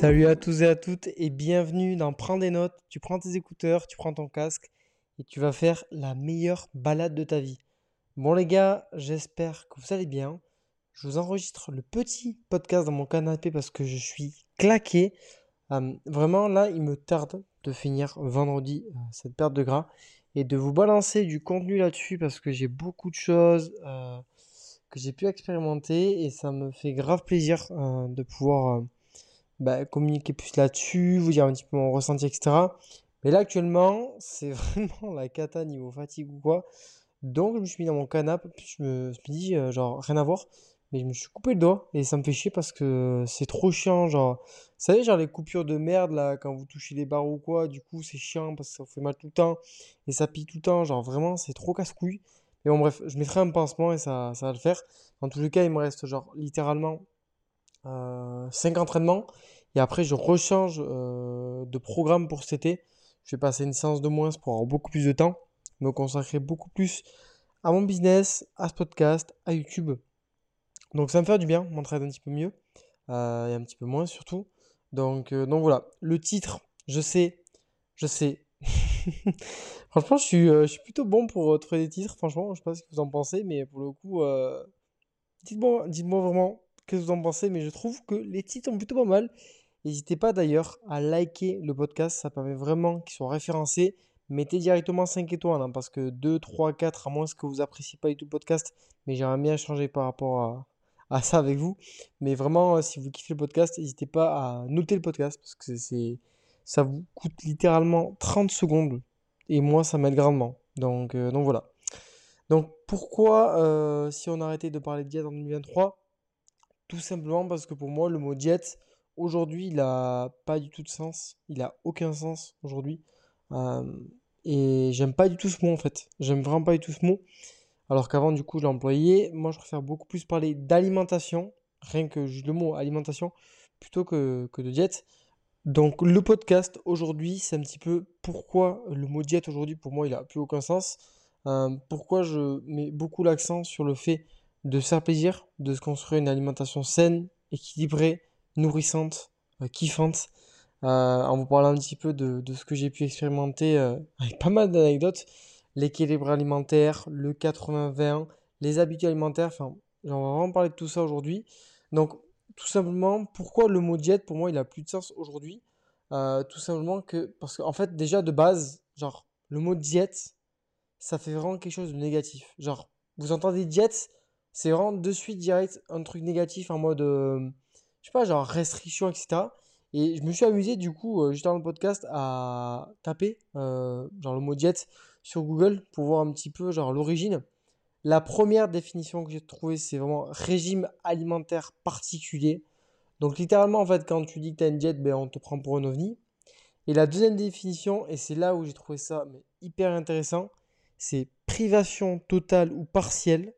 Salut à tous et à toutes et bienvenue dans Prends des notes. Tu prends tes écouteurs, tu prends ton casque et tu vas faire la meilleure balade de ta vie. Bon les gars, j'espère que vous allez bien. Je vous enregistre le petit podcast dans mon canapé parce que je suis claqué. Euh, vraiment là, il me tarde de finir vendredi euh, cette perte de gras et de vous balancer du contenu là-dessus parce que j'ai beaucoup de choses euh, que j'ai pu expérimenter et ça me fait grave plaisir de pouvoir bah, communiquer plus là-dessus, vous dire un petit peu mon ressenti, etc. Mais là actuellement, c'est vraiment la cata niveau fatigue ou quoi. Donc je me suis mis dans mon canapé, je me suis dit, genre, rien à voir. Mais je me suis coupé le doigt et ça me fait chier parce que c'est trop chiant. Genre, vous savez, genre les coupures de merde là, quand vous touchez les barres ou quoi, du coup c'est chiant parce que ça vous fait mal tout le temps et ça pique tout le temps. Genre vraiment, c'est trop casse-couille. Mais bon, bref, je mettrai un pansement et ça, ça va le faire. Dans tous les cas, il me reste genre littéralement euh, 5 entraînements et après je rechange euh, de programme pour cet été. Je vais passer une séance de moins pour avoir beaucoup plus de temps, me consacrer beaucoup plus à mon business, à ce podcast, à YouTube donc ça me fait du bien, m'entraîner un petit peu mieux, euh, et un petit peu moins surtout. Donc, euh, donc voilà, le titre, je sais, je sais. franchement, je suis, je suis plutôt bon pour trouver des titres, franchement, je sais pas ce que vous en pensez, mais pour le coup, dites-moi, dites-moi vraiment que vous en pensez, mais je trouve que les titres sont plutôt pas mal. N'hésitez pas d'ailleurs à liker le podcast, ça permet vraiment qu'ils soient référencés. Mettez directement 5 étoiles, hein, parce que 2, 3, 4, à moins que vous appréciez pas du tout le podcast, mais j'aimerais bien changer par rapport à, ça avec vous. Mais vraiment, euh, si vous kiffez le podcast, n'hésitez pas à noter le podcast parce que c'est, ça vous coûte littéralement 30 secondes et moi, ça m'aide grandement. Donc, euh, voilà. Donc pourquoi, euh, si on arrêtait de parler de diète en 2023 Tout simplement parce que pour moi, le mot diète, aujourd'hui, il n'a pas du tout de sens. Il n'a aucun sens aujourd'hui. et j'aime pas du tout ce mot en fait. J'aime vraiment pas du tout ce mot. Alors qu'avant, du coup, je l'employais. Moi, je préfère beaucoup plus parler d'alimentation, rien que juste le mot alimentation, plutôt que, de diète. Donc, le podcast aujourd'hui, c'est un petit peu pourquoi le mot diète aujourd'hui, pour moi, il n'a plus aucun sens. Euh, pourquoi je mets beaucoup l'accent sur le fait de faire plaisir, de se construire une alimentation saine, équilibrée, nourrissante, euh, kiffante. Euh, en vous parlant un petit peu de, de ce que j'ai pu expérimenter avec pas mal d'anecdotes l'équilibre alimentaire, le 80-20, les habitudes alimentaires. Enfin, on va vraiment parler de tout ça aujourd'hui. Donc, tout simplement, pourquoi le mot diète, pour moi, il a plus de sens aujourd'hui? Euh, Tout simplement que, parce qu'en fait, déjà de base, genre, le mot diète, ça fait vraiment quelque chose de négatif. Genre, vous entendez diète, c'est vraiment de suite direct un truc négatif en mode, euh, je sais pas, genre restriction, etc. Et je me suis amusé du coup, euh, juste dans le podcast, à taper euh, genre le mot diète sur Google pour voir un petit peu genre l'origine. La première définition que j'ai trouvée, c'est vraiment régime alimentaire particulier. Donc littéralement, en fait, quand tu dis que tu as une diète, ben, on te prend pour un ovni. Et la deuxième définition, et c'est là où j'ai trouvé ça mais, hyper intéressant, c'est privation totale ou partielle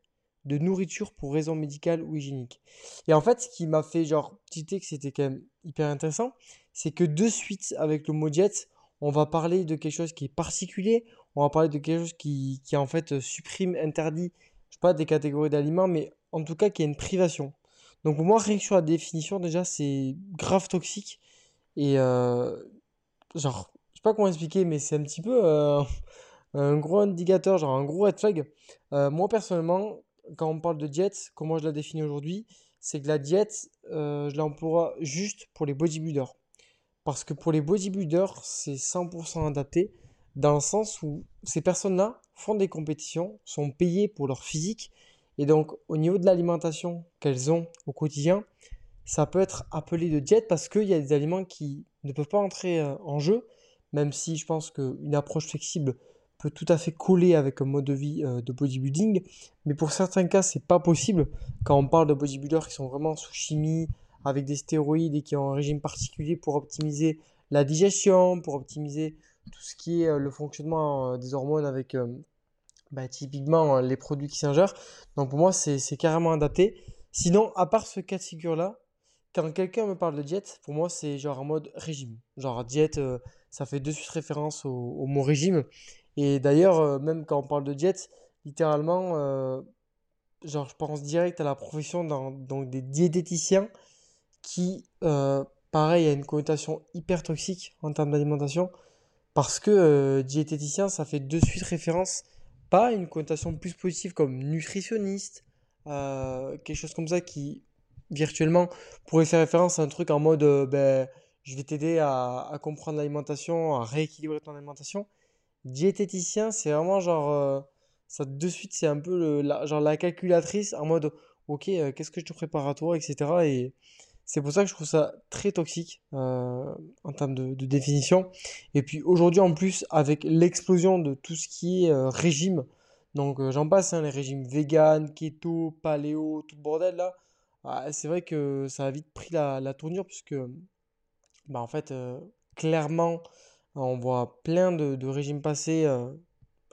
de nourriture pour raison médicale ou hygiénique. Et en fait, ce qui m'a fait genre titer que c'était quand même hyper intéressant, c'est que de suite, avec le mot diète, on va parler de quelque chose qui est particulier, on va parler de quelque chose qui, qui en fait supprime, interdit, je sais pas, des catégories d'aliments, mais en tout cas qui a une privation. Donc pour moi, rien que sur la définition, déjà, c'est grave toxique. Et euh, genre, je sais pas comment expliquer, mais c'est un petit peu euh, un gros indicateur, genre un gros red flag. Euh, moi personnellement, quand on parle de diète, comment je la définis aujourd'hui, c'est que la diète, je l'emploie juste pour les bodybuilders. Parce que pour les bodybuilders, c'est 100% adapté dans le sens où ces personnes-là font des compétitions, sont payées pour leur physique et donc au niveau de l'alimentation qu'elles ont au quotidien, ça peut être appelé de diète parce qu'il y a des aliments qui ne peuvent pas entrer euh, en jeu, même si je pense qu'une approche flexible peut tout à fait coller avec un mode de vie euh, de bodybuilding. Mais pour certains cas, c'est pas possible quand on parle de bodybuilders qui sont vraiment sous chimie, avec des stéroïdes et qui ont un régime particulier pour optimiser la digestion, pour optimiser tout ce qui est euh, le fonctionnement euh, des hormones avec bah, typiquement les produits qui s'ingèrent. Donc pour moi, c'est carrément adapté. Sinon, à part ce cas de figure-là, quand quelqu'un me parle de diète, pour moi, c'est genre en mode régime. Genre diète, ça fait de suite référence au, mot régime. Et d'ailleurs, même quand on parle de diète, littéralement, genre je pense direct à la profession donc des diététiciens qui euh, pareil, a une connotation hyper toxique en termes d'alimentation. Parce que euh, diététicien, ça fait de suite référence, pas une connotation plus positive comme nutritionniste, euh, quelque chose comme ça qui virtuellement pourrait faire référence à un truc en mode euh, ben, je vais t'aider à comprendre l'alimentation, à rééquilibrer ton alimentation. Diététicien, c'est vraiment genre, ça de suite, c'est un peu le, la, genre la calculatrice en mode ok, qu'est-ce que je te prépare à toi, etc. Et c'est pour ça que je trouve ça très toxique euh, en termes de, définition. Et puis aujourd'hui en plus avec l'explosion de tout ce qui est euh, régime, donc euh, j'en passe, hein, les régimes vegan, keto, paléo, tout le bordel là, ah, c'est vrai que ça a vite pris la, tournure puisque bah, en fait clairement on voit plein de, régimes passer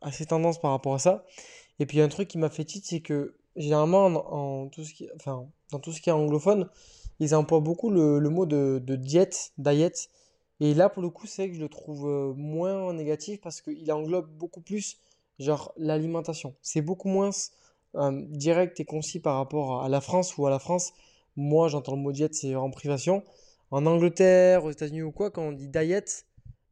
assez tendance par rapport à ça. Et puis un truc qui m'a fait titre, c'est que généralement en, tout ce qui, enfin, dans tout ce qui est anglophone, ils emploient beaucoup le, mot de, de diète, diet. Et là, pour le coup, c'est que je le trouve euh, moins négatif parce qu'il englobe beaucoup plus, genre, l'alimentation. C'est beaucoup moins euh, direct et concis par rapport à la France ou à la France. Moi, j'entends le mot diète, c'est en privation. En Angleterre, aux États-Unis ou quoi, quand on dit diet,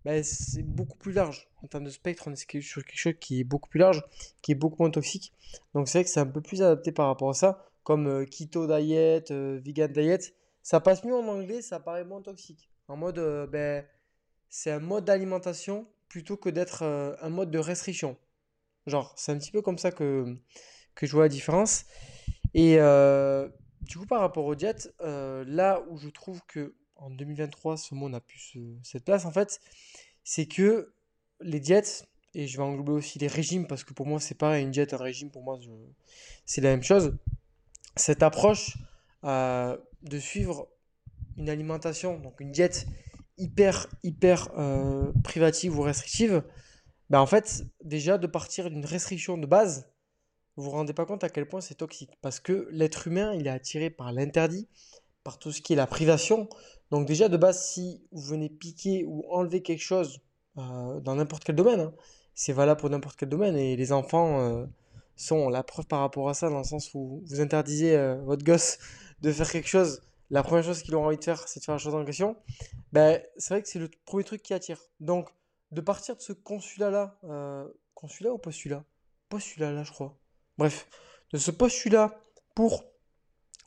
ben, c'est beaucoup plus large. En termes de spectre, on est sur quelque chose qui est beaucoup plus large, qui est beaucoup moins toxique. Donc c'est vrai que c'est un peu plus adapté par rapport à ça, comme euh, keto diet, vegan diet. Ça passe mieux en anglais, ça paraît moins toxique. En mode, euh, ben, c'est un mode d'alimentation plutôt que d'être euh, un mode de restriction. Genre, c'est un petit peu comme ça que, que je vois la différence. Et euh, du coup, par rapport aux diètes, là où je trouve que en 2023, ce mot n'a plus cette place, en fait, c'est que les diètes, et je vais englober aussi les régimes, parce que pour moi, c'est pareil, une diète, un régime, pour moi, c'est la même chose. Cette approche de suivre une alimentation, donc une diète hyper, hyper euh, privative ou restrictive, ben en fait, déjà de partir d'une restriction de base, vous vous rendez pas compte à quel point c'est toxique. Parce que l'être humain, il est attiré par l'interdit, par tout ce qui est la privation. Donc déjà, de base, si vous venez piquer ou enlever quelque chose euh, dans n'importe quel domaine, hein, c'est valable pour n'importe quel domaine. Et les enfants euh, sont la preuve par rapport à ça, dans le sens où vous interdisez votre gosse de faire quelque chose, la première chose qu'il aura envie de faire, c'est de faire la chose en question, ben, c'est vrai que c'est le premier truc qui attire. Donc, de partir de ce consulat-là, euh, consulat ou postulat? Postulat-là, je crois. Bref, de ce postulat pour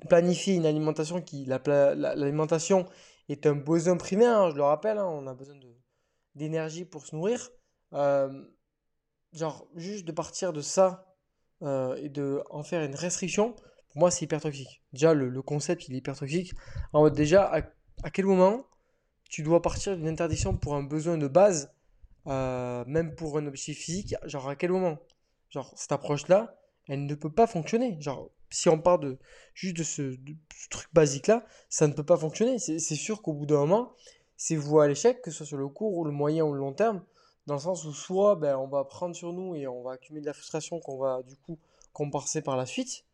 planifier une alimentation qui, l'alimentation est un besoin primaire, hein, je le rappelle, hein, on a besoin d'énergie pour se nourrir. Euh, genre, juste de partir de ça euh, et de en faire une restriction, pour moi, c'est hyper toxique. Déjà, le, concept, il est hyper toxique. En mode, déjà, à, quel moment tu dois partir d'une interdiction pour un besoin de base, euh, même pour un objectif physique? Genre, à quel moment? Genre, cette approche-là, elle ne peut pas fonctionner. Genre, si on part de juste de ce, truc basique-là, ça ne peut pas fonctionner. C'est sûr qu'au bout d'un moment, c'est vous à l'échec, que ce soit sur le court ou le moyen ou le long terme, dans le sens où soit ben, on va prendre sur nous et on va accumuler de la frustration qu'on va du coup compenser par la suite,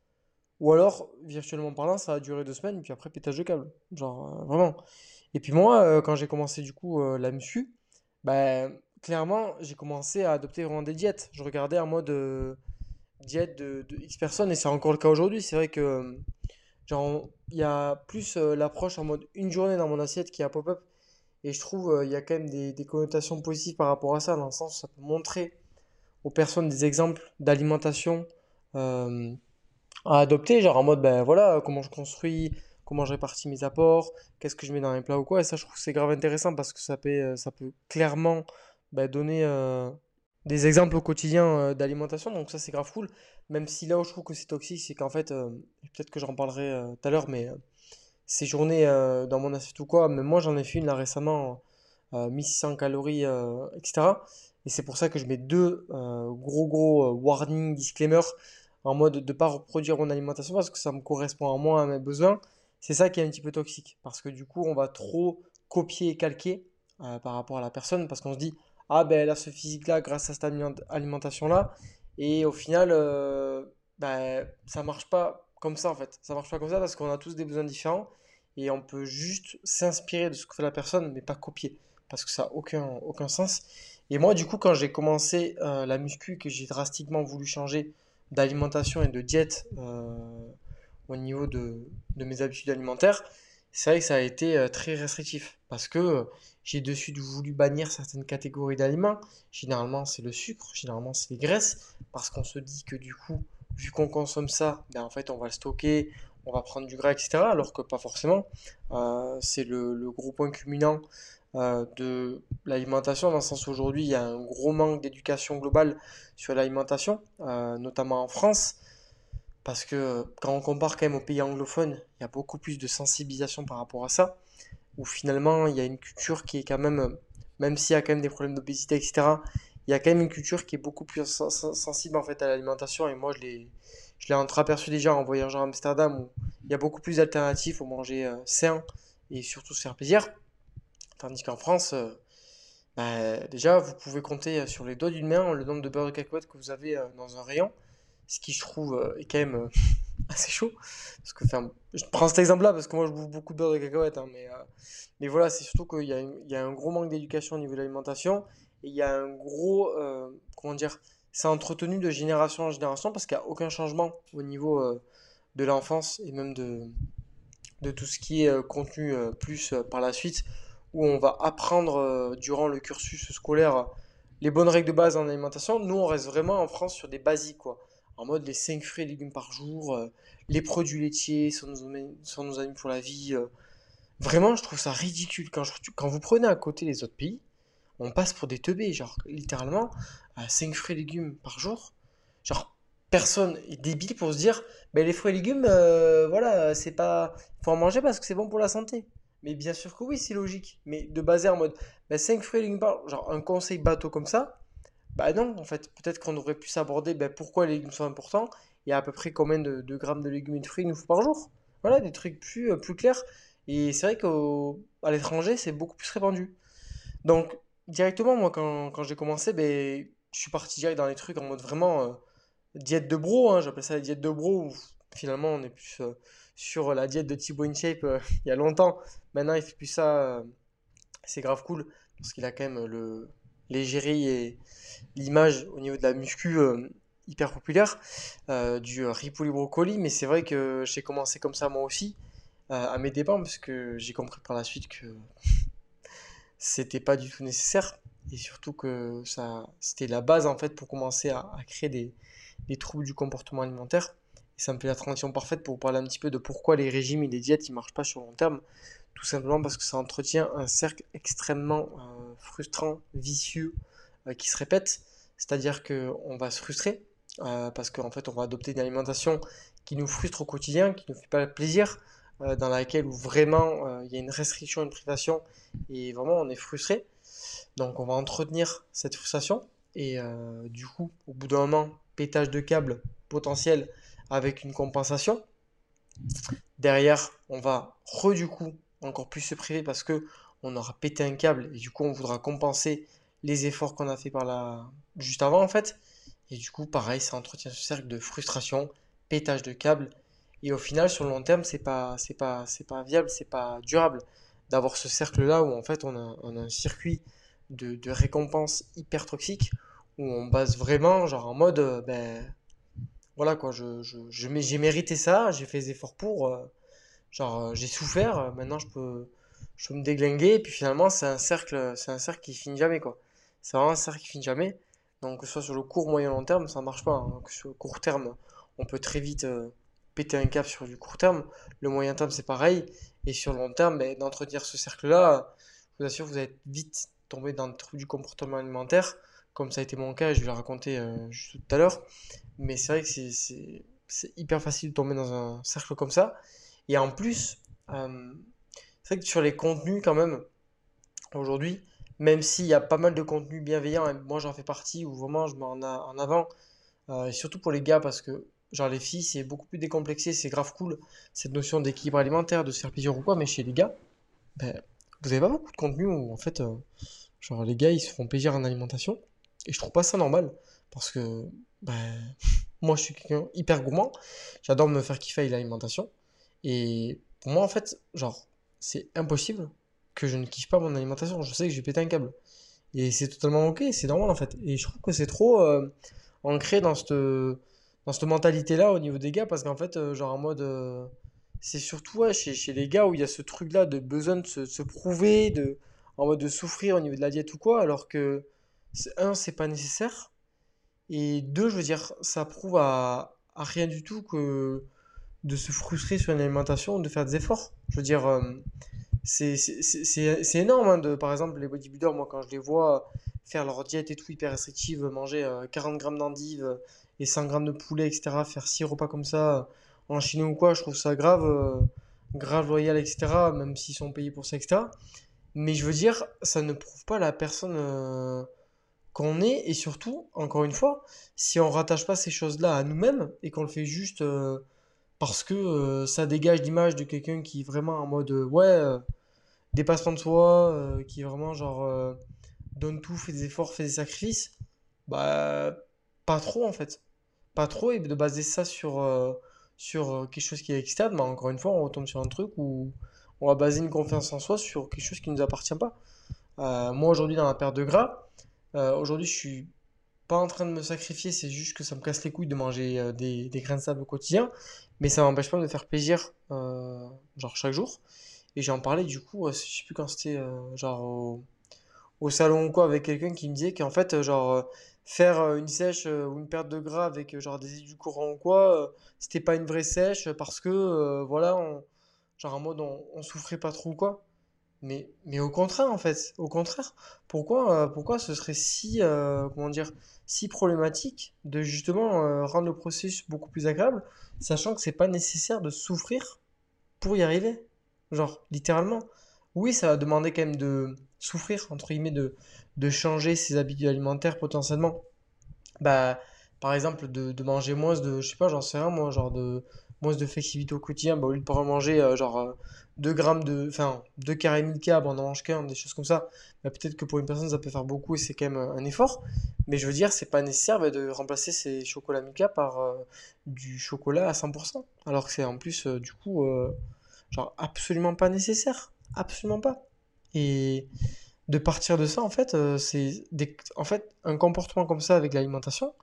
ou alors, virtuellement parlant, ça a duré deux semaines, puis après, pétage de câble. Genre, euh, vraiment. Et puis moi, euh, quand j'ai commencé du coup euh, la muscu, bah, clairement, j'ai commencé à adopter vraiment des diètes. Je regardais en mode diète de, X personnes, et c'est encore le cas aujourd'hui. C'est vrai que, genre, il y a plus l'approche en mode une journée dans mon assiette qui a pop-up. Et je trouve il y a quand même des, connotations positives par rapport à ça, dans le sens où ça peut montrer aux personnes des exemples d'alimentation à adopter, genre en mode, ben voilà, comment je construis, comment je répartis mes apports, qu'est-ce que je mets dans les plats ou quoi. Et ça, je trouve que c'est grave intéressant parce que ça peut, euh, ça peut clairement ben, donner euh, des exemples au quotidien euh, d'alimentation. Donc ça, c'est grave cool. Même si là où je trouve que c'est toxique, c'est qu'en fait, peut-être que j'en parlerai tout à l'heure, mais ces journées dans mon assiette ou quoi, mais moi j'en ai fait une là récemment, 1600 calories, etc. Et c'est pour ça que je mets deux gros gros warning disclaimer en mode de ne pas reproduire mon alimentation parce que ça me correspond à moi, à mes besoins, c'est ça qui est un petit peu toxique. Parce que du coup, on va trop copier et calquer euh, par rapport à la personne parce qu'on se dit, ah ben elle a ce physique-là grâce à cette alimentation-là. Et au final, euh, ben, ça marche pas comme ça en fait. Ça marche pas comme ça parce qu'on a tous des besoins différents et on peut juste s'inspirer de ce que fait la personne mais pas copier parce que ça n'a aucun, aucun sens. Et moi, du coup, quand j'ai commencé euh, la muscu, que j'ai drastiquement voulu changer d'alimentation et de diète euh, au niveau de, de, mes habitudes alimentaires, c'est vrai que ça a été très restrictif parce que j'ai de suite voulu bannir certaines catégories d'aliments. Généralement, c'est le sucre, généralement, c'est les graisses, parce qu'on se dit que du coup, vu qu'on consomme ça, ben, en fait, on va le stocker, on va prendre du gras, etc. Alors que pas forcément. Euh, c'est le, gros point culminant euh, de l'alimentation, dans le sens aujourd'hui, il y a un gros manque d'éducation globale sur l'alimentation, euh, notamment en France. Parce que quand on compare quand même aux pays anglophones, il y a beaucoup plus de sensibilisation par rapport à ça. Où finalement, il y a une culture qui est quand même, même s'il y a quand même des problèmes d'obésité, etc., il y a quand même une culture qui est beaucoup plus sensible en fait à l'alimentation et moi je l'ai entreaperçu déjà en voyageant à Amsterdam où il y a beaucoup plus d'alternatives pour manger euh, sain et surtout se faire plaisir tandis qu'en France euh, bah, déjà vous pouvez compter euh, sur les doigts d'une main le nombre de beurre de cacahuètes que vous avez dans un rayon ce qui je trouve est quand même assez chaud parce que je prends cet exemple là parce que moi je bouffe beaucoup de beurre de cacahuètes hein, mais mais voilà c'est surtout qu'il y, y, a un gros manque d'éducation au niveau de l'alimentation il y a un gros, euh, comment dire, c'est entretenu de génération en génération parce qu'il n'y a aucun changement au niveau euh, de l'enfance et même de, de tout ce qui est euh, contenu plus par la suite, où on va apprendre durant le cursus scolaire les bonnes règles de base en alimentation. Nous, on reste vraiment en France sur des basiques, quoi. En mode les 5 fruits et légumes par jour, les produits laitiers sont nos, amis pour la vie. Vraiment, je trouve ça ridicule. Quand, vous prenez à côté les autres pays, on passe pour des teubés, genre littéralement, à 5 fruits et légumes par jour. Genre, personne est débile pour se dire, ben, les fruits et légumes, euh, voilà, c'est pas. faut en manger parce que c'est bon pour la santé. Mais bien sûr que oui, c'est logique. Mais de baser en mode, ben, 5 fruits et légumes par genre un conseil bateau comme ça, bah non, en fait, peut-être qu'on aurait pu s'aborder ben, pourquoi les légumes sont importants et à peu près combien de, grammes de légumes et de fruits il nous faut par jour? Voilà, des trucs plus, euh, plus clairs. Et c'est vrai qu'à l'étranger, c'est beaucoup plus répandu. Donc, Directement, moi, quand, quand j'ai commencé, ben, je suis parti direct dans les trucs en mode vraiment euh, diète de bro, hein, j'appelle ça la diète de bro, finalement on est plus euh, sur la diète de Thibaut InShape il y a longtemps. Maintenant, il fait plus ça, c'est grave cool, parce qu'il a quand même le l'égérie et l'image au niveau de la muscu hyper populaire, du ripouli brocoli, mais c'est vrai que j'ai commencé comme ça moi aussi, à mes dépens, parce que j'ai compris par la suite que c'était pas du tout nécessaire. Et surtout que ça c'était la base en fait pour commencer à, créer des, troubles du comportement alimentaire. Et ça me fait la transition parfaite pour vous parler un petit peu de pourquoi les régimes et les diètes ils marchent pas sur long terme tout simplement parce que ça entretient un cercle extrêmement euh, frustrant vicieux euh, qui se répète c'est-à-dire que on va se frustrer euh, parce qu'en fait on va adopter une alimentation qui nous frustre au quotidien qui ne fait pas plaisir dans laquelle où vraiment il y a une restriction, une privation, et vraiment on est frustré. Donc on va entretenir cette frustration, et du coup, au bout d'un moment, pétage de câble potentiel avec une compensation. Derrière, on va re du coup encore plus se priver parce que on aura pété un câble et du coup on voudra compenser les efforts qu'on a fait par juste avant en fait. Et du coup, pareil, ça entretient ce cercle de frustration, pétage de câble et au final, sur le long terme, c'est pas, c'est pas, c'est pas viable, c'est pas durable d'avoir ce cercle-là où en fait on a, un circuit de, de récompense hyper toxique où on base vraiment genre en mode euh, ben voilà quoi je, je, j'ai mérité ça j'ai fait des efforts pour euh, genre euh, j'ai souffert maintenant je peux je peux me déglinguer et puis finalement c'est un cercle c'est un cercle qui finit jamais quoi c'est vraiment un cercle qui finit jamais donc que ce soit sur le court moyen long terme ça marche pas hein. sur le court terme on peut très vite péter un cap sur du court terme. Le moyen terme, c'est pareil. Et sur le long terme, ben, d'entretenir ce cercle-là, je vous assure, vous allez vite tomber dans le trou du comportement alimentaire, comme ça a été mon cas, je vais le raconter euh, juste tout à l'heure. Mais c'est vrai que c'est hyper facile de tomber dans un cercle comme ça. Et en plus, euh, c'est vrai que sur les contenus, quand même, aujourd'hui, même s'il y a pas mal de contenus bienveillants, moi j'en fais partie, ou vraiment je mets en, avant, euh, surtout pour les gars, parce que Genre les filles, c'est beaucoup plus décomplexé, c'est grave cool, cette notion d'équilibre alimentaire, de se faire plaisir ou quoi, mais chez les gars, ben, vous avez pas beaucoup de contenu où en fait, euh, genre les gars, ils se font plaisir en alimentation, et je trouve pas ça normal, parce que ben, moi je suis quelqu'un hyper gourmand, j'adore me faire kiffer l'alimentation, et pour moi en fait, genre, c'est impossible que je ne kiffe pas mon alimentation, je sais que je vais péter un câble. Et c'est totalement ok, c'est normal en fait. Et je trouve que c'est trop euh, ancré dans cette dans cette mentalité-là au niveau des gars, parce qu'en fait, euh, genre en mode, euh, c'est surtout ouais, chez, chez les gars où il y a ce truc-là de besoin de se, prouver, de, en mode de souffrir au niveau de la diète ou quoi, alors que, un, c'est pas nécessaire, et deux, je veux dire, ça prouve à rien du tout que de se frustrer sur une alimentation, de faire des efforts. Je veux dire, euh, c'est énorme, hein, de, par exemple, les bodybuilders, moi, quand je les vois faire leur diète et tout, hyper restrictive, manger euh, 40 grammes d'endives euh, et 100 grammes de poulet, etc., faire 6 repas comme ça, euh, en Chine ou quoi, je trouve ça grave, euh, grave loyal, etc., même s'ils sont payés pour ça, etc. Mais je veux dire, ça ne prouve pas la personne euh, qu'on est, et surtout, encore une fois, si on rattache pas ces choses-là à nous-mêmes, et qu'on le fait juste euh, parce que euh, ça dégage l'image de quelqu'un qui est vraiment en mode, euh, ouais... euh, dépassement de soi, euh, qui est vraiment genre donne tout, fait des efforts, fait des sacrifices, bah pas trop en fait. Pas trop et de baser ça sur, sur quelque chose qui est externe, bah encore une fois on retombe sur un truc où on va baser une confiance en soi sur quelque chose qui ne nous appartient pas. Moi aujourd'hui dans la perte de gras, aujourd'hui je suis pas en train de me sacrifier, c'est juste que ça me casse les couilles de manger euh, des, grains de sable au quotidien, mais ça m'empêche pas de faire plaisir euh, genre chaque jour. Et j'en parlais du coup, euh, je sais plus quand c'était, euh, genre au, salon ou quoi, avec quelqu'un qui me disait qu'en fait, genre, faire une sèche ou une perte de gras avec genre des édulcorants ou quoi, c'était pas une vraie sèche parce que, voilà, genre en mode on, on souffrait pas trop ou quoi. Mais, mais au contraire, en fait, au contraire, pourquoi, euh, pourquoi ce serait si, euh, comment dire, si problématique de justement euh, rendre le processus beaucoup plus agréable, sachant que c'est pas nécessaire de souffrir pour y arriver? Genre, littéralement. Oui, ça va demander quand même de souffrir, entre guillemets, de, de changer ses habitudes alimentaires potentiellement. Bah, par exemple, de, de manger moins de, je sais pas, j'en sais rien, moi, genre de moins de flexibilité au quotidien, bah, au lieu de pouvoir manger euh, genre euh, 2 grammes de, enfin, 2 carrés Milka, on en mange qu'un, des choses comme ça. Bah, peut-être que pour une personne, ça peut faire beaucoup et c'est quand même un effort. Mais je veux dire, c'est pas nécessaire bah, de remplacer ces chocolats Milka par euh, du chocolat à 100%. Alors que c'est en plus, euh, du coup, euh, genre absolument pas nécessaire. Absolument pas. Et de partir de ça, en fait, euh, c'est en fait, un comportement comme ça avec l'alimentation,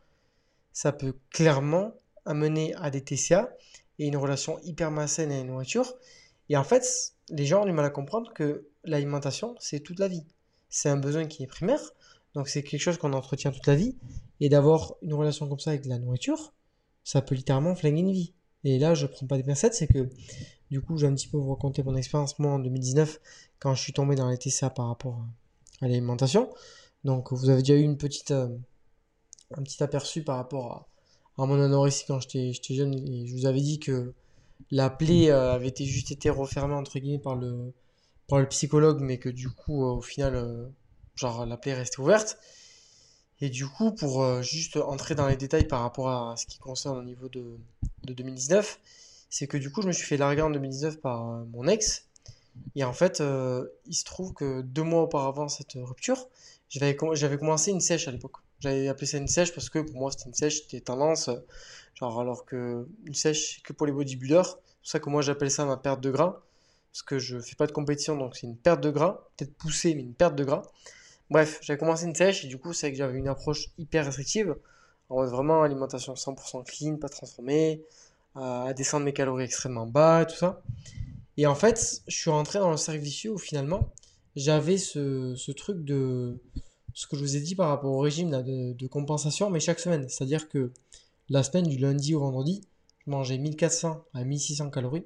ça peut clairement amener à des TCA et une relation hyper malsaine à la nourriture. Et en fait, les gens ont du mal à comprendre que l'alimentation, c'est toute la vie. C'est un besoin qui est primaire, donc c'est quelque chose qu'on entretient toute la vie. Et d'avoir une relation comme ça avec la nourriture, ça peut littéralement flinguer une vie. Et là, je prends pas des pincettes, c'est que du coup, je vais un petit peu vous raconter mon expérience, moi, en 2019, quand je suis tombé dans les TCA par rapport à l'alimentation. Donc, vous avez déjà eu une petite, euh, un petit aperçu par rapport à, à mon anorexie quand j'étais jeune. Je vous avais dit que la plaie euh, avait été juste été refermée, entre guillemets, par le, par le psychologue, mais que du coup, euh, au final, euh, genre, la plaie est restée ouverte. Et du coup, pour juste entrer dans les détails par rapport à ce qui concerne au niveau de, de 2019, c'est que du coup, je me suis fait larguer en 2019 par mon ex. Et en fait, il se trouve que deux mois auparavant cette rupture, j'avais commencé une sèche à l'époque. J'avais appelé ça une sèche parce que pour moi, c'était une sèche, c'était tendance. Genre, alors que une sèche, c'est que pour les bodybuilders. C'est pour ça que moi, j'appelle ça ma perte de gras. Parce que je fais pas de compétition, donc c'est une perte de gras. Peut-être poussée, mais une perte de gras. Bref, j'avais commencé une sèche et du coup, c'est que j'avais une approche hyper restrictive. En mode vraiment alimentation 100% clean, pas transformée, à descendre mes calories extrêmement bas et tout ça. Et en fait, je suis rentré dans le cercle vicieux où finalement, j'avais ce, ce truc de ce que je vous ai dit par rapport au régime de, compensation, mais chaque semaine. C'est-à-dire que la semaine du lundi au vendredi, je mangeais 1400 à 1600 calories.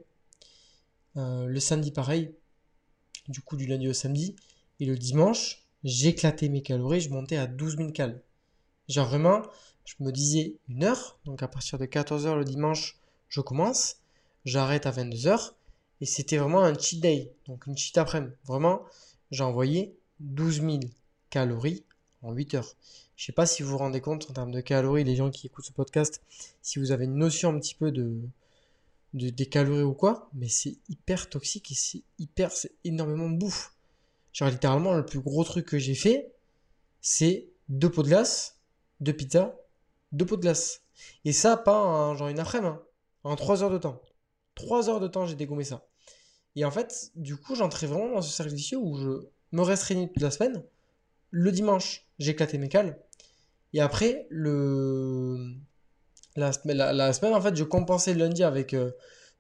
Euh, le samedi, pareil, du coup, du lundi au samedi. Et le dimanche, j'éclatais mes calories, je montais à 12 000 cales. Genre vraiment, je me disais une heure, donc à partir de 14 heures le dimanche, je commence, j'arrête à 22 heures, et c'était vraiment un cheat day, donc une cheat après-midi. Vraiment, j'ai envoyé 12 000 calories en 8 heures. Je sais pas si vous vous rendez compte en termes de calories, les gens qui écoutent ce podcast, si vous avez une notion un petit peu de, de- des calories ou quoi, mais c'est hyper toxique et c'est hyper, c'est énormément de bouffe. Genre littéralement, le plus gros truc que j'ai fait, c'est deux pots de glace, deux pizzas, deux pots de glace. Et ça, pas en genre une après-midi, hein, en trois heures de temps. Trois heures de temps, j'ai dégommé ça. Et en fait, du coup, j'entrais vraiment dans ce cercle vicieux où je me restreignais toute la semaine. Le dimanche, j'éclatais mes cales. Et après, le... la semaine, en fait, je compensais le lundi avec euh,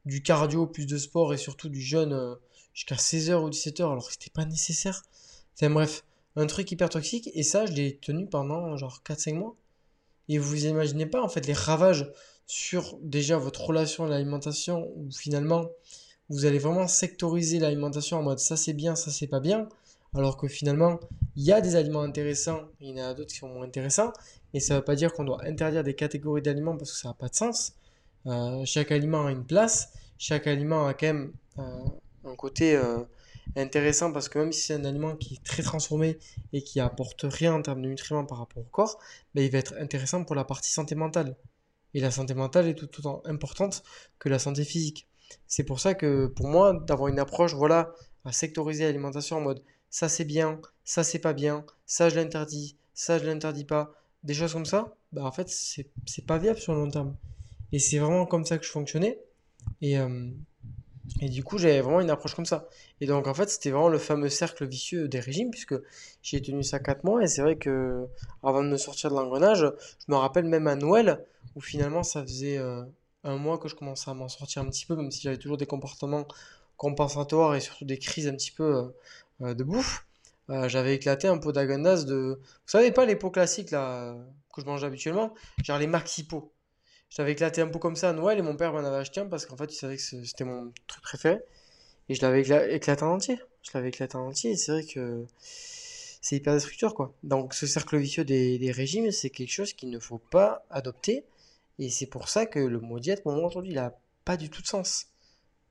du cardio, plus de sport et surtout du jeûne euh, jusqu'à 16h ou 17h alors que c'était pas nécessaire. Enfin bref, un truc hyper toxique et ça je l'ai tenu pendant genre 4-5 mois. Et vous imaginez pas en fait les ravages sur déjà votre relation à l'alimentation où finalement vous allez vraiment sectoriser l'alimentation en mode ça c'est bien, ça c'est pas bien. Alors que finalement, il y a des aliments intéressants, il y en a d'autres qui sont moins intéressants. Et ça ne veut pas dire qu'on doit interdire des catégories d'aliments parce que ça n'a pas de sens. Euh, chaque aliment a une place, chaque aliment a quand même euh, un côté euh, intéressant parce que même si c'est un aliment qui est très transformé et qui apporte rien en termes de nutriments par rapport au corps, ben, il va être intéressant pour la partie santé mentale. Et la santé mentale est tout autant importante que la santé physique. C'est pour ça que pour moi, d'avoir une approche voilà, à sectoriser l'alimentation en mode ça c'est bien, ça c'est pas bien, ça je l'interdis, ça je l'interdis pas, des choses comme ça, bah en fait c'est pas viable sur le long terme. Et c'est vraiment comme ça que je fonctionnais. Et, euh, et du coup j'avais vraiment une approche comme ça. Et donc en fait c'était vraiment le fameux cercle vicieux des régimes, puisque j'ai tenu ça 4 mois, et c'est vrai que avant de me sortir de l'engrenage, je me rappelle même à Noël, où finalement ça faisait euh, un mois que je commençais à m'en sortir un petit peu, même si j'avais toujours des comportements compensatoires et surtout des crises un petit peu euh, de bouffe, euh, j'avais éclaté un pot d'agendas de. Vous savez pas les pots classiques là que je mange habituellement, genre les maxi pots. J'avais éclaté un pot comme ça à Noël et mon père m'en avait acheté un parce qu'en fait il savait que c'était mon truc préféré. Et je l'avais éclaté en entier. Je l'avais éclaté en entier et c'est vrai que c'est hyper destructeur quoi. Donc ce cercle vicieux des, des régimes, c'est quelque chose qu'il ne faut pas adopter. Et c'est pour ça que le mot diète, pour moi aujourd'hui, il a pas du tout de sens.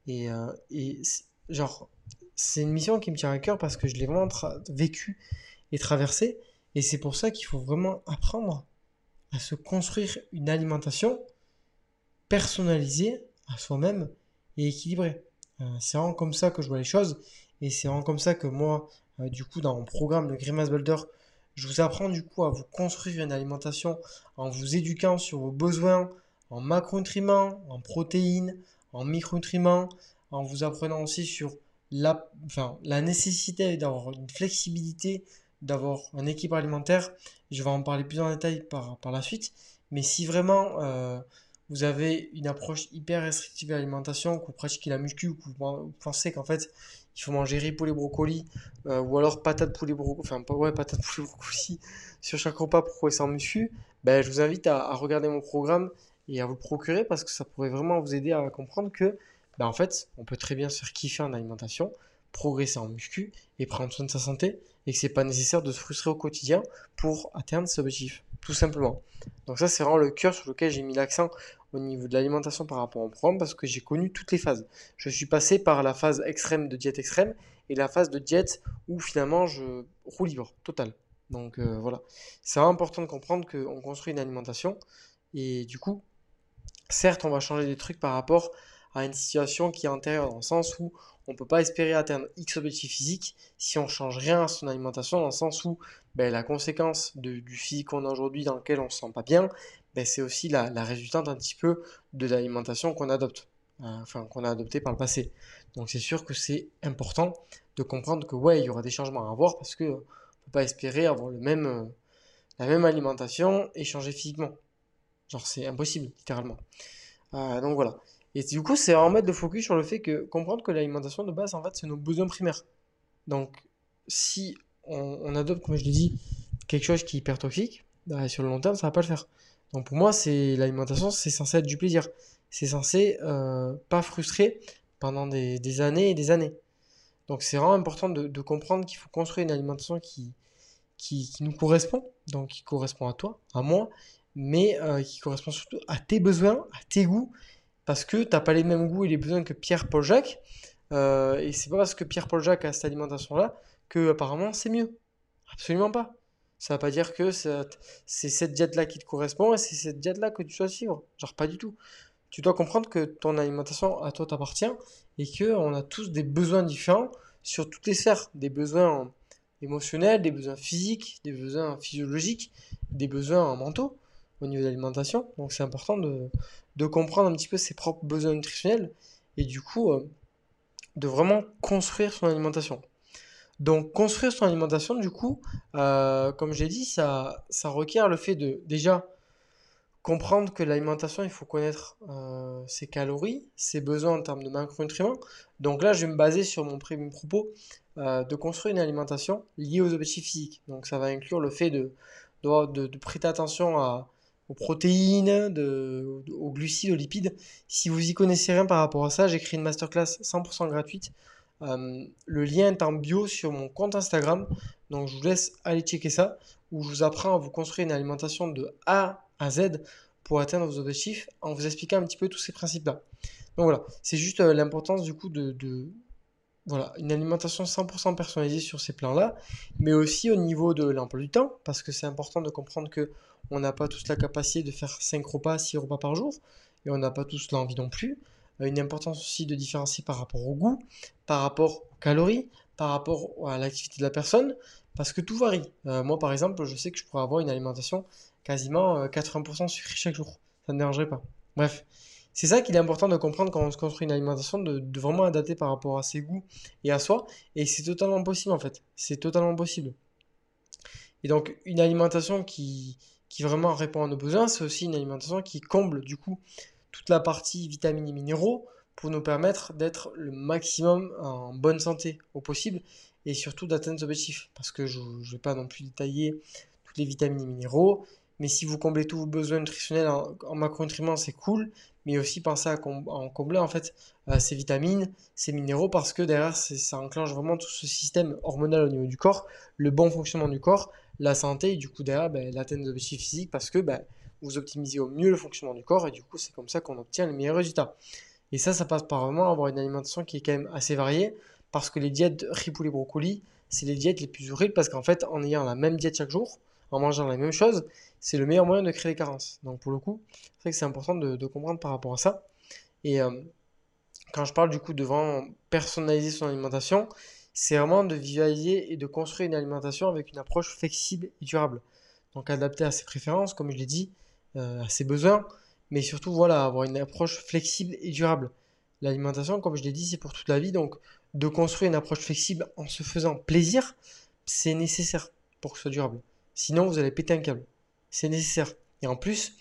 Et, euh, et genre, c'est une mission qui me tient à cœur parce que je l'ai vraiment vécu et traversé. Et c'est pour ça qu'il faut vraiment apprendre à se construire une alimentation personnalisée à soi-même et équilibrée. Euh, c'est vraiment comme ça que je vois les choses. Et c'est vraiment comme ça que moi, euh, du coup, dans mon programme, le Grimace Builder, je vous apprends du coup à vous construire une alimentation en vous éduquant sur vos besoins en macronutriments, en protéines, en micronutriments, en vous apprenant aussi sur la, enfin, la nécessité d'avoir une flexibilité, d'avoir un équilibre alimentaire, je vais en parler plus en détail par, par la suite, mais si vraiment euh, vous avez une approche hyper restrictive à l'alimentation, que vous pratiquez la muscu, que vous pensez qu'en fait il faut manger riz, poulet, brocoli, euh, ou alors patate, poulet, brocoli, enfin ouais, patate, poulet, brocoli sur chaque repas pour progresser en muscu, ben, je vous invite à, à regarder mon programme et à vous le procurer parce que ça pourrait vraiment vous aider à comprendre que bah, en fait, on peut très bien se kiffer en alimentation, progresser en muscu et prendre soin de sa santé et que c'est pas nécessaire de se frustrer au quotidien pour atteindre ses objectifs, tout simplement. Donc ça, c'est vraiment le cœur sur lequel j'ai mis l'accent au niveau de l'alimentation par rapport au programme parce que j'ai connu toutes les phases. Je suis passé par la phase extrême de diète extrême et la phase de diète où finalement je roule libre, total. Donc euh, voilà, c'est important de comprendre qu'on construit une alimentation et du coup, certes, on va changer des trucs par rapport une situation qui est antérieure, dans le sens où on ne peut pas espérer atteindre X objectif physique si on ne change rien à son alimentation, dans le sens où ben, la conséquence du physique qu'on a aujourd'hui dans lequel on ne se sent pas bien, ben, c'est aussi la, résultante un petit peu de l'alimentation qu'on adopte, euh, enfin qu'on a adopté par le passé. Donc c'est sûr que c'est important de comprendre que ouais, il y aura des changements à avoir parce que ne peut pas espérer avoir le même, euh, la même alimentation et changer physiquement. Genre c'est impossible, littéralement. Euh, donc voilà. Et du coup, c'est en mettre de focus sur le fait que comprendre que l'alimentation de base, en fait, c'est nos besoins primaires. Donc, si on, adopte, comme je l'ai dit, quelque chose qui est hyper toxique, bah, sur le long terme, ça va pas le faire. Donc, pour moi, c'est l'alimentation, c'est censé être du plaisir. C'est censé euh, pas frustrer pendant des, années et des années. Donc, c'est vraiment important de, comprendre qu'il faut construire une alimentation qui, qui, nous correspond, donc qui correspond à toi, à moi, mais euh, qui correspond surtout à tes besoins, à tes goûts parce que tu n'as pas les mêmes goûts et les besoins que Pierre-Paul Jacques. Euh, et c'est pas parce que Pierre-Paul Jacques a cette alimentation-là que apparemment c'est mieux. Absolument pas. Ça veut pas dire que c'est cette diète-là qui te correspond et c'est cette diète-là que tu dois suivre. Genre pas du tout. Tu dois comprendre que ton alimentation à toi t'appartient et qu'on a tous des besoins différents sur toutes les sphères. Des besoins émotionnels, des besoins physiques, des besoins physiologiques, des besoins mentaux au niveau de l'alimentation. Donc c'est important de, de, comprendre un petit peu ses propres besoins nutritionnels et du coup euh, de vraiment construire son alimentation. Donc construire son alimentation, du coup, euh, comme j'ai dit, ça, ça requiert le fait de déjà comprendre que l'alimentation, il faut connaître euh, ses calories, ses besoins en termes de macronutriments. Donc là, je vais me baser sur mon premier propos de construire une alimentation liée aux objectifs physiques. Donc ça va inclure le fait de, de, prêter attention à, aux protéines, de, aux glucides, aux lipides. Si vous y connaissez rien par rapport à ça, j'ai créé une masterclass 100% gratuite. Euh, le lien est en bio sur mon compte Instagram. Donc je vous laisse aller checker ça, où je vous apprends à vous construire une alimentation de A à Z pour atteindre vos objectifs en vous expliquant un petit peu tous ces principes-là. Donc voilà, c'est juste euh, l'importance du coup de, voilà, une alimentation 100% personnalisée sur ces plans-là, mais aussi au niveau de l'emploi du temps, parce que c'est important de comprendre que on n'a pas tous la capacité de faire 5 repas, 6 repas par jour, et on n'a pas tous l'envie non plus. Euh, une importance aussi de différencier par rapport au goût, par rapport aux calories, par rapport à l'activité de la personne, parce que tout varie. Euh, moi, par exemple, je sais que je pourrais avoir une alimentation quasiment 80% sucrée chaque jour. Ça ne dérangerait pas. Bref, c'est ça qu'il est important de comprendre quand on se construit une alimentation, de, vraiment adapter par rapport à ses goûts et à soi. Et c'est totalement possible en fait. C'est totalement possible. Et donc une alimentation qui, qui vraiment répond à nos besoins, c'est aussi une alimentation qui comble du coup toute la partie vitamines et minéraux pour nous permettre d'être le maximum en bonne santé au possible et surtout d'atteindre nos objectifs. Parce que je ne vais pas non plus détailler toutes les vitamines et minéraux, mais si vous comblez tous vos besoins nutritionnels en, en macronutriments, c'est cool mais aussi penser à, en combler en fait euh, ces vitamines, ces minéraux, parce que derrière ça enclenche vraiment tout ce système hormonal au niveau du corps, le bon fonctionnement du corps, la santé, et du coup derrière ben, l'atteinte d'objectifs physiques, parce que ben, vous optimisez au mieux le fonctionnement du corps, et du coup c'est comme ça qu'on obtient les meilleurs résultats. Et ça, ça passe par vraiment avoir une alimentation qui est quand même assez variée, parce que les diètes riz poulet brocoli, c'est les diètes les plus horribles, parce qu'en fait, en ayant la même diète chaque jour, en mangeant la même chose, c'est le meilleur moyen de créer des carences. Donc pour le coup, c'est que c'est important de, comprendre par rapport à ça. Et euh, quand je parle du coup de vraiment personnaliser son alimentation, c'est vraiment de visualiser et de construire une alimentation avec une approche flexible et durable. Donc adaptée à ses préférences, comme je l'ai dit, euh, à ses besoins, mais surtout voilà, avoir une approche flexible et durable. L'alimentation, comme je l'ai dit, c'est pour toute la vie, donc de construire une approche flexible en se faisant plaisir, c'est nécessaire pour que ce soit durable. Sinon, vous allez péter un câble. C'est nécessaire. Et en plus,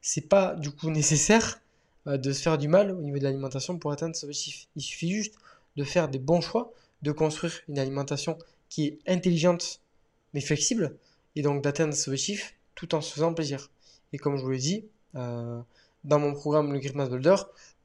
c'est pas du coup nécessaire euh, de se faire du mal au niveau de l'alimentation pour atteindre ce objectif. Il suffit juste de faire des bons choix, de construire une alimentation qui est intelligente mais flexible, et donc d'atteindre ce objectif tout en se faisant plaisir. Et comme je vous l'ai dit, euh, dans mon programme Le Grip Builder,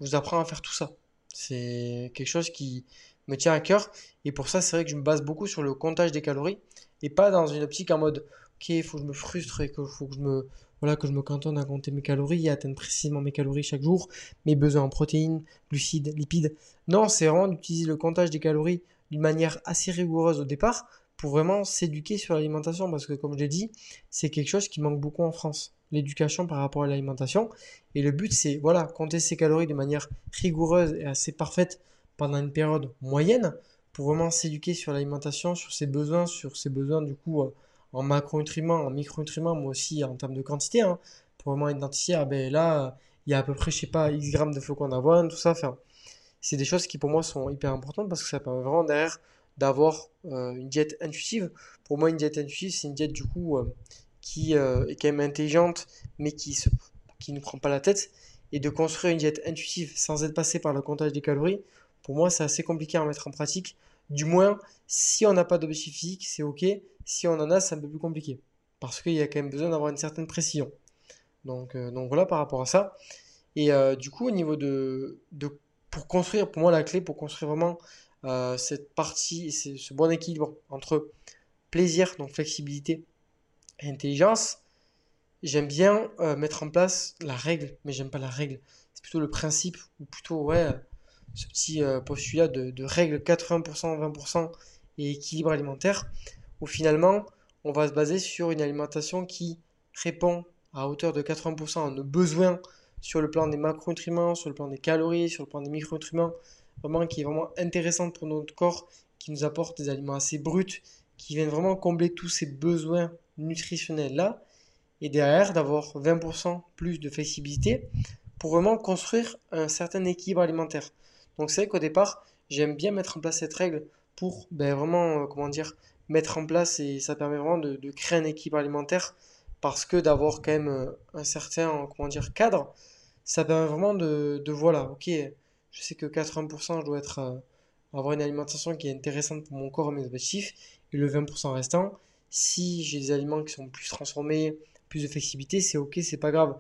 je vous apprends à faire tout ça. C'est quelque chose qui me tient à cœur, et pour ça, c'est vrai que je me base beaucoup sur le comptage des calories, et pas dans une optique en mode il faut que je me frustre et qu'il faut que je me, voilà, que je me cantonne à compter mes calories et atteindre précisément mes calories chaque jour, mes besoins en protéines, glucides, lipides. Non, c'est vraiment d'utiliser le comptage des calories d'une manière assez rigoureuse au départ pour vraiment s'éduquer sur l'alimentation parce que comme je l'ai dit, c'est quelque chose qui manque beaucoup en France, l'éducation par rapport à l'alimentation et le but c'est voilà, compter ses calories de manière rigoureuse et assez parfaite pendant une période moyenne pour vraiment s'éduquer sur l'alimentation, sur ses besoins, sur ses besoins du coup euh, en macronutriments, en micronutriments, moi aussi en termes de quantité, hein, pour vraiment identifier, ah ben là, il y a à peu près, je sais pas, X grammes de flocons d'avoine, tout ça. C'est des choses qui pour moi sont hyper importantes parce que ça permet vraiment derrière d'avoir euh, une diète intuitive. Pour moi, une diète intuitive, c'est une diète du coup euh, qui euh, est quand même intelligente, mais qui, qui ne prend pas la tête. Et de construire une diète intuitive sans être passé par le comptage des calories, pour moi, c'est assez compliqué à mettre en pratique. Du moins, si on n'a pas d'objectif physique, c'est ok. Si on en a, c'est un peu plus compliqué. Parce qu'il y a quand même besoin d'avoir une certaine précision. Donc, euh, voilà par rapport à ça. Et euh, du coup, au niveau de, Pour construire, pour moi, la clé pour construire vraiment euh, cette partie, ce bon équilibre entre plaisir, donc flexibilité et intelligence, j'aime bien mettre en place la règle, mais j'aime pas la règle. C'est plutôt le principe, ou plutôt, ouais, ce petit postulat de règle 80%, 20% et équilibre alimentaire où finalement on va se baser sur une alimentation qui répond à hauteur de 80% à nos besoins sur le plan des macronutriments, sur le plan des calories, sur le plan des micronutriments, vraiment qui est vraiment intéressante pour notre corps, qui nous apporte des aliments assez bruts, qui viennent vraiment combler tous ces besoins nutritionnels là, et derrière d'avoir 20% plus de flexibilité pour vraiment construire un certain équilibre alimentaire. Donc c'est vrai qu'au départ, j'aime bien mettre en place cette règle pour ben, vraiment, euh, comment dire, mettre en place et ça permet vraiment de, créer un équilibre alimentaire parce que d'avoir quand même euh, un certain, comment dire, cadre, ça permet vraiment de, de voilà, ok, je sais que 80% je dois être, euh, avoir une alimentation qui est intéressante pour mon corps et mes objectifs, et le 20% restant, si j'ai des aliments qui sont plus transformés, plus de flexibilité, c'est ok, c'est pas grave.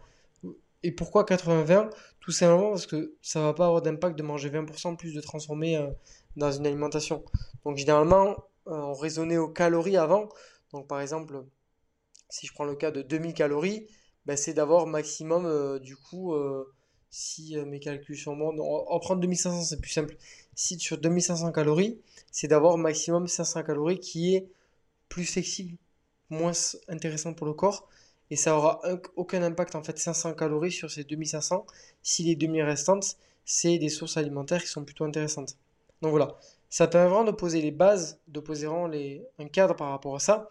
Et pourquoi 80-20 Tout simplement parce que ça va pas avoir d'impact de manger 20% plus de transformés euh, dans une alimentation. Donc généralement, on raisonnait aux calories avant. Donc par exemple, si je prends le cas de 2000 calories, ben, c'est d'avoir maximum, euh, du coup, si mes calculs sont bons, on va prendre 2500, c'est plus simple. Si sur 2500 calories, c'est d'avoir maximum 500 calories qui est plus flexible, moins intéressant pour le corps et ça aura aucun impact en fait 500 calories sur ces 2500 si les demi restantes c'est des sources alimentaires qui sont plutôt intéressantes. Donc voilà, ça permet vraiment de poser les bases, de poser vraiment un cadre par rapport à ça.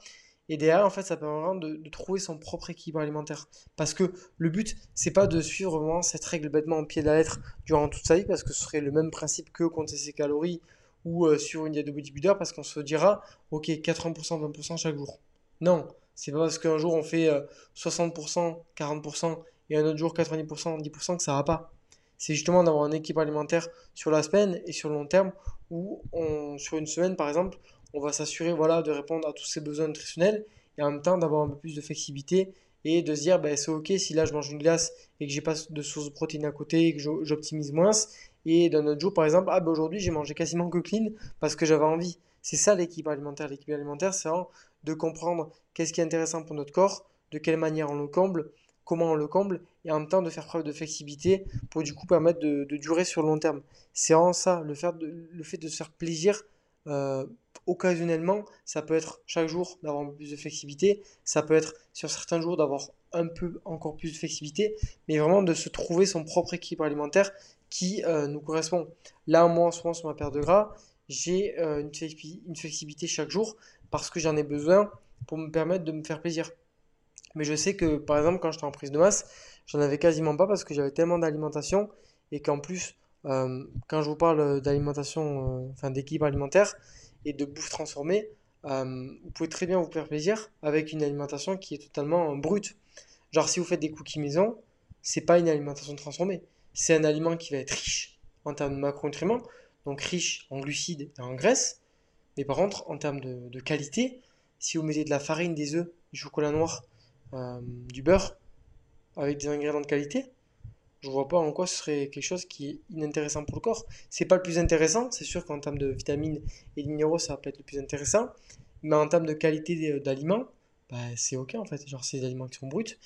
Et derrière, en fait, ça permet vraiment de, trouver son propre équilibre alimentaire. Parce que le but, c'est pas de suivre vraiment cette règle bêtement au pied de la lettre durant toute sa vie, parce que ce serait le même principe que compter ses calories ou euh, sur une diète de bodybuilder, parce qu'on se dira, ok, 80%, 20% chaque jour. Non, c'est pas parce qu'un jour on fait 60%, euh, 40% et un autre jour 90%, 10% que ça va pas. C'est justement d'avoir un équilibre alimentaire sur la semaine et sur le long terme où on, sur une semaine par exemple, on va s'assurer voilà, de répondre à tous ses besoins nutritionnels et en même temps d'avoir un peu plus de flexibilité et de se dire ben, c'est ok si là je mange une glace et que j'ai pas de source de protéines à côté et que j'optimise moins et d'un autre jour par exemple ah ben aujourd'hui j'ai mangé quasiment que clean parce que j'avais envie. C'est ça l'équilibre alimentaire. L'équilibre alimentaire c'est de comprendre qu'est-ce qui est intéressant pour notre corps, de quelle manière on le comble, comment on le comble, et en même temps de faire preuve de flexibilité pour du coup permettre de, durer sur le long terme. C'est vraiment ça, le fait de, se faire plaisir euh, occasionnellement, ça peut être chaque jour d'avoir plus de flexibilité, ça peut être sur certains jours d'avoir un peu encore plus de flexibilité, mais vraiment de se trouver son propre équilibre alimentaire qui euh, nous correspond. Là, moi en ce moment sur ma paire de gras, j'ai euh, une flexibilité chaque jour parce que j'en ai besoin pour me permettre de me faire plaisir. Mais je sais que, par exemple, quand j'étais en prise de masse, j'en avais quasiment pas parce que j'avais tellement d'alimentation et qu'en plus, euh, quand je vous parle d'alimentation, euh, enfin d'équilibre alimentaire et de bouffe transformée, euh, vous pouvez très bien vous faire plaisir avec une alimentation qui est totalement brute. Genre, si vous faites des cookies maison, c'est pas une alimentation transformée. C'est un aliment qui va être riche en termes de macronutriments, donc riche en glucides et en graisses, mais par contre, en termes de, qualité, si vous mettez de la farine, des œufs, du chocolat noir, euh, du beurre, avec des ingrédients de qualité, je vois pas en quoi ce serait quelque chose qui est inintéressant pour le corps. C'est pas le plus intéressant, c'est sûr qu'en termes de vitamines et de minéraux, ça va peut être le plus intéressant, mais en termes de qualité d'aliments, bah, c'est ok en fait. Genre, c'est des aliments qui sont bruts.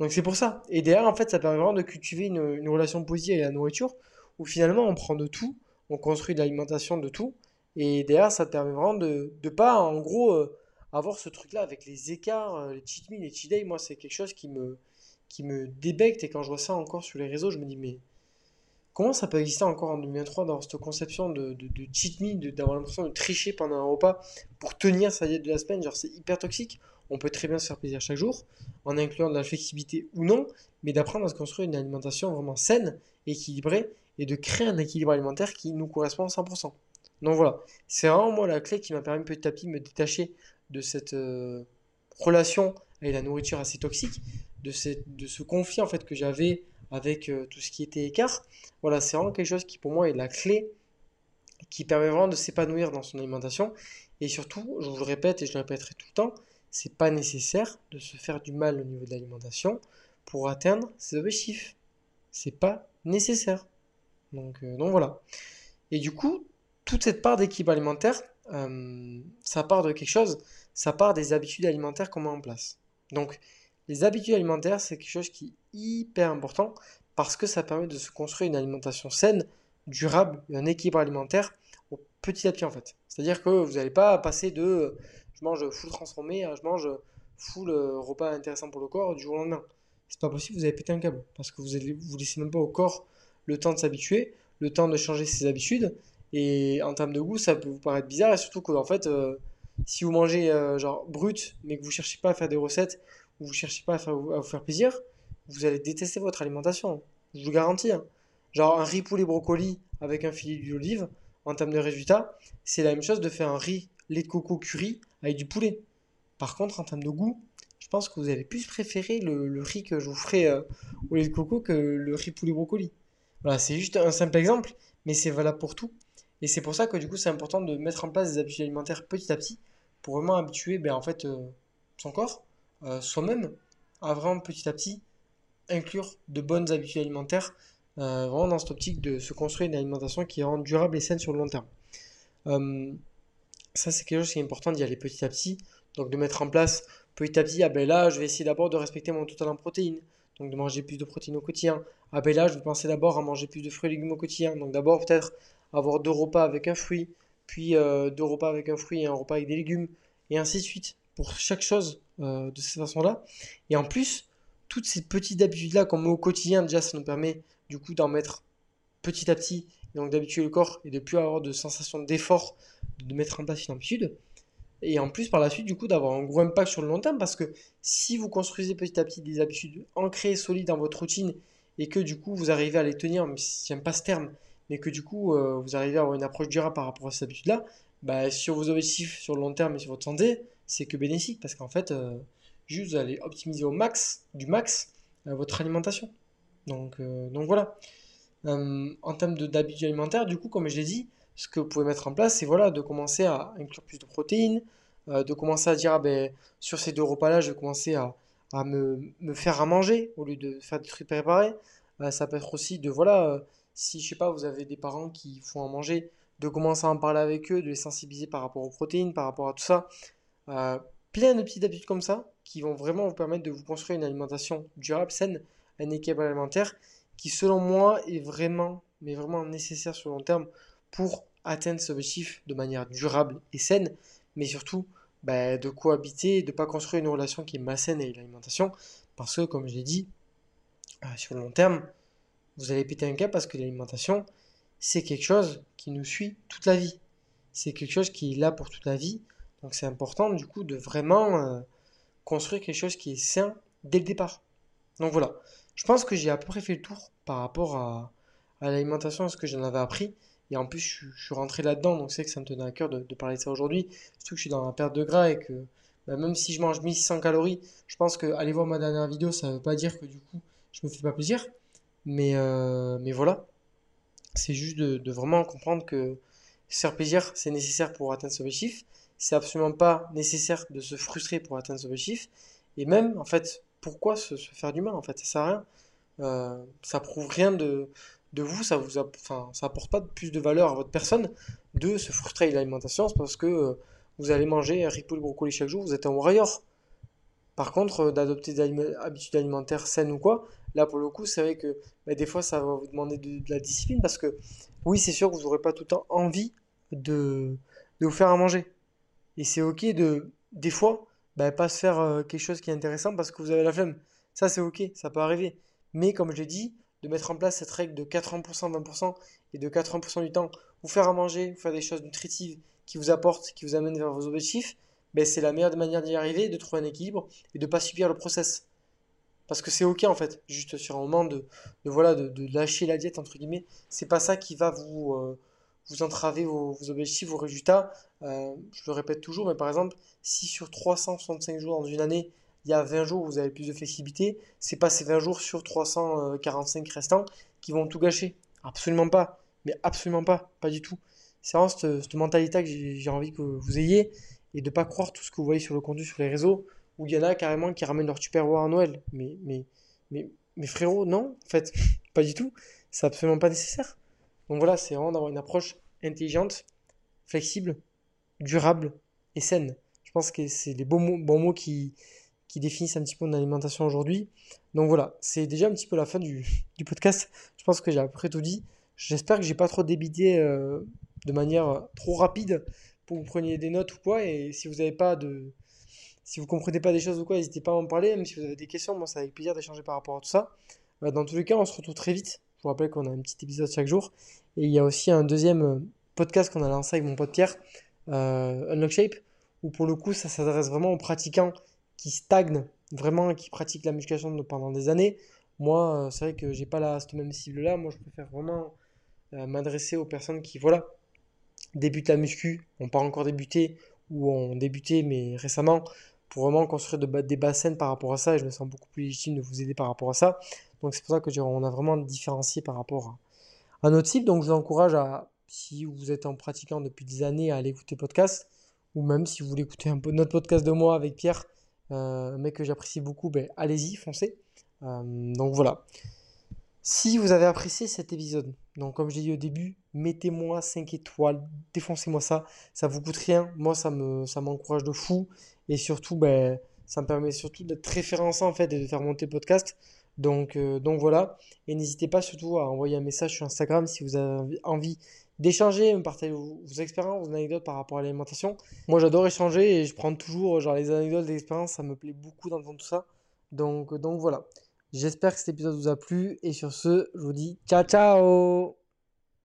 Donc c'est pour ça. Et derrière, en fait, ça permet vraiment de cultiver une, relation positive avec la nourriture, où finalement on prend de tout, on construit de l'alimentation de tout, et derrière, ça permet vraiment de pas, en gros, euh, avoir ce truc-là avec les écarts, euh, les cheat meals, les cheat days. Moi, c'est quelque chose qui me, qui me débecte. Et quand je vois ça encore sur les réseaux, je me dis, mais comment ça peut exister encore en 2023 dans cette conception de, de, de cheat meal, d'avoir l'impression de tricher pendant un repas pour tenir sa diète de la semaine? Genre, c'est hyper toxique. On peut très bien se faire plaisir chaque jour, en incluant de la flexibilité ou non, mais d'apprendre à se construire une alimentation vraiment saine, équilibrée, et de créer un équilibre alimentaire qui nous correspond à 100%. Donc voilà, c'est vraiment moi la clé qui m'a permis petit à petit de me détacher de cette euh, relation avec la nourriture assez toxique, de, de ce conflit en fait que j'avais avec euh, tout ce qui était écart. Voilà, c'est vraiment quelque chose qui pour moi est la clé qui permet vraiment de s'épanouir dans son alimentation. Et surtout, je vous le répète et je le répéterai tout le temps, c'est pas nécessaire de se faire du mal au niveau de l'alimentation pour atteindre ses objectifs. C'est pas nécessaire. Donc, euh, donc voilà. Et du coup, toute cette part d'équilibre alimentaire, euh, ça part de quelque chose, ça part des habitudes alimentaires qu'on met en place. Donc, les habitudes alimentaires, c'est quelque chose qui est hyper important parce que ça permet de se construire une alimentation saine, durable, un équilibre alimentaire au petit à petit en fait. C'est-à-dire que vous n'allez pas passer de je mange full transformé à je mange full euh, repas intéressant pour le corps du jour au lendemain. C'est pas possible, vous avez pété un câble parce que vous ne vous laissez même pas au corps le temps de s'habituer, le temps de changer ses habitudes et en termes de goût, ça peut vous paraître bizarre, et surtout que en fait, euh, si vous mangez euh, genre brut, mais que vous cherchez pas à faire des recettes, ou vous cherchez pas à, vous faire plaisir, vous allez détester votre alimentation. Je vous garantis. Hein. Genre un riz poulet brocoli avec un filet d'huile d'olive, en termes de résultats, c'est la même chose de faire un riz lait de coco curry avec du poulet. Par contre, en termes de goût, je pense que vous allez plus préférer le, riz que je vous ferai euh, au lait de coco que le riz poulet brocoli. Voilà, c'est juste un simple exemple, mais c'est valable pour tout. Et c'est pour ça que du coup, c'est important de mettre en place des habitudes alimentaires petit à petit pour vraiment habituer ben, en fait, euh, son corps, euh, soi-même, à vraiment petit à petit inclure de bonnes habitudes alimentaires, vraiment dans cette optique de se construire une alimentation qui rend durable et saine sur le long terme. ça, c'est quelque chose qui est important d'y aller petit à petit. Donc de mettre en place petit à petit, ah ben là, je vais essayer d'abord de respecter mon total en protéines, donc de manger plus de protéines au quotidien. Ah ben là, je vais penser d'abord à manger plus de fruits et légumes au quotidien, donc d'abord peut-être avoir deux repas avec un fruit, puis euh, deux repas avec un fruit et un repas avec des légumes, et ainsi de suite, pour chaque chose euh, de cette façon-là. Et en plus, toutes ces petites habitudes-là, comme au quotidien, déjà, ça nous permet du coup d'en mettre petit à petit, et donc d'habituer le corps et de plus avoir de sensation d'effort, de mettre en place une habitude. Et en plus, par la suite, du coup, d'avoir un gros impact sur le long terme parce que si vous construisez petit à petit des habitudes ancrées, solides dans votre routine et que du coup, vous arrivez à les tenir, même si j'aime pas ce terme, mais que du coup, euh, vous arrivez à avoir une approche durable par rapport à ces habitudes-là, bah, sur vos objectifs sur le long terme et sur votre santé, c'est que bénéfique parce qu'en fait, euh, juste vous allez optimiser au max, du max, euh, votre alimentation. Donc, donc voilà. en termes d'habitudes alimentaires, du coup, comme je l'ai dit, ce que vous pouvez mettre en place, c'est voilà, de commencer à inclure plus de protéines, de commencer à dire, ah ben, sur ces deux repas-là, je vais commencer à, me, faire à manger au lieu de faire des trucs préparés. Ça peut être aussi de, voilà, si je sais pas, vous avez des parents qui font à manger, de commencer à en parler avec eux, de les sensibiliser par rapport aux protéines, par rapport à tout ça. plein de petites habitudes comme ça qui vont vraiment vous permettre de vous construire une alimentation durable, saine, un équilibre alimentaire qui, selon moi, est vraiment, mais vraiment nécessaire sur le long terme pour atteindre ce objectif de manière durable et saine, mais surtout bah, de cohabiter, de ne pas construire une relation qui est malsaine avec l'alimentation, parce que comme je l'ai dit, euh, sur le long terme, vous allez péter un cap parce que l'alimentation, c'est quelque chose qui nous suit toute la vie. C'est quelque chose qui est là pour toute la vie. Donc c'est important du coup de vraiment euh, construire quelque chose qui est sain dès le départ. Donc voilà, je pense que j'ai à peu près fait le tour par rapport à, à l'alimentation et ce que j'en avais appris. Et en plus, je, suis rentré là-dedans, donc c'est que ça me tenait à cœur de, parler de ça aujourd'hui. Surtout que je suis dans la perte de gras et que bah, même si je mange 1600 calories, je pense que aller voir ma dernière vidéo, ça ne veut pas dire que du coup, je me fais pas plaisir. Mais, euh, mais voilà, c'est juste de, vraiment comprendre que se faire plaisir, c'est nécessaire pour atteindre ce objectif. C'est absolument pas nécessaire de se frustrer pour atteindre ce objectif. Et même, en fait, pourquoi se, faire du mal En fait, ça sert à rien. Euh, ça prouve rien de, de vous, ça vous enfin, ça apporte pas plus de valeur à votre personne de se frustrer avec l'alimentation, parce que euh, vous allez manger un ripoule brocoli chaque jour, vous êtes un warrior. Par contre, euh, d'adopter des habitudes alimentaires saines ou quoi, là pour le coup, c'est vrai que bah, des fois ça va vous demander de, la discipline parce que oui, c'est sûr que vous n'aurez pas tout le temps envie de, vous faire à manger. Et c'est ok de, des fois, bah, pas se faire euh, quelque chose qui est intéressant parce que vous avez la flemme. Ça, c'est ok, ça peut arriver. Mais comme je l'ai dit, de mettre en place cette règle de 80%, 20% et de 80% du temps, vous faire à manger, vous faire des choses nutritives qui vous apportent, qui vous amènent vers vos objectifs, ben c'est la meilleure manière d'y arriver, de trouver un équilibre et de ne pas subir le process. Parce que c'est ok en fait, juste sur un moment de, voilà, de, lâcher la diète entre guillemets, c'est pas ça qui va vous, euh, vous entraver vos, objectifs, vos résultats. Euh, je le répète toujours, mais par exemple, si sur 365 jours dans une année, il y a 20 jours où vous avez plus de flexibilité, c'est pas ces 20 jours sur 345 restants qui vont tout gâcher. Absolument pas. Mais absolument pas. Pas du tout. C'est vraiment cette, mentalité que j'ai envie que vous ayez et de pas croire tout ce que vous voyez sur le contenu sur les réseaux où il y en a carrément qui ramènent leur Tupperware à Noël. Mais, mais, mais, mais frérot, non, en fait, pas du tout. C'est absolument pas nécessaire. Donc voilà, c'est vraiment d'avoir une approche intelligente, flexible, durable et saine. Je pense que c'est les bons mots, qui, qui définissent un petit peu mon alimentation aujourd'hui. Donc voilà, c'est déjà un petit peu la fin du, podcast. Je pense que j'ai à peu près tout dit. J'espère que j'ai pas trop débité euh, de manière trop rapide pour vous preniez des notes ou quoi. Et si vous n'avez pas de. Si vous comprenez pas des choses ou quoi, n'hésitez pas à en parler. Même si vous avez des questions, moi, c'est avec plaisir d'échanger par rapport à tout ça. Euh, dans tous les cas, on se retrouve très vite. Je vous rappelle qu'on a un petit épisode chaque jour. Et il y a aussi un deuxième euh, podcast qu'on a lancé avec mon pote Pierre, Unlock Shape, où pour le coup, ça s'adresse vraiment aux pratiquants qui stagnent vraiment, qui pratiquent la musculation pendant des années. Moi, euh, c'est vrai que j'ai pas la, cette même cible-là. Moi, je préfère vraiment euh, m'adresser aux personnes qui, voilà, débutent la muscu, n'ont pas encore débuté ou ont débuté, mais récemment, pour vraiment construire de, des bassins par rapport à ça. Et je me sens beaucoup plus légitime de vous aider par rapport à ça. Donc c'est pour ça que on a vraiment différencié par rapport à, notre cible. Donc je vous encourage à, si vous êtes en pratiquant depuis des années, à aller écouter podcast. Ou même si vous voulez écouter un peu notre podcast de moi avec Pierre, euh, mec que j'apprécie beaucoup, ben, allez-y, foncez. Euh, donc voilà. Si vous avez apprécié cet épisode, donc comme je l'ai dit au début, mettez-moi 5 étoiles, défoncez-moi ça, ça vous coûte rien, moi ça me ça m'encourage de fou et surtout ben, ça me permet surtout d'être référencé en fait et de faire monter le podcast. Donc, euh, donc voilà, et n'hésitez pas surtout à envoyer un message sur Instagram si vous avez envie d'échanger, me partager vos, expériences, vos anecdotes par rapport à l'alimentation. Moi j'adore échanger et je prends toujours genre les anecdotes d'expérience, ça me plaît beaucoup d'entendre tout ça. Donc, donc voilà. J'espère que cet épisode vous a plu et sur ce, je vous dis ciao ciao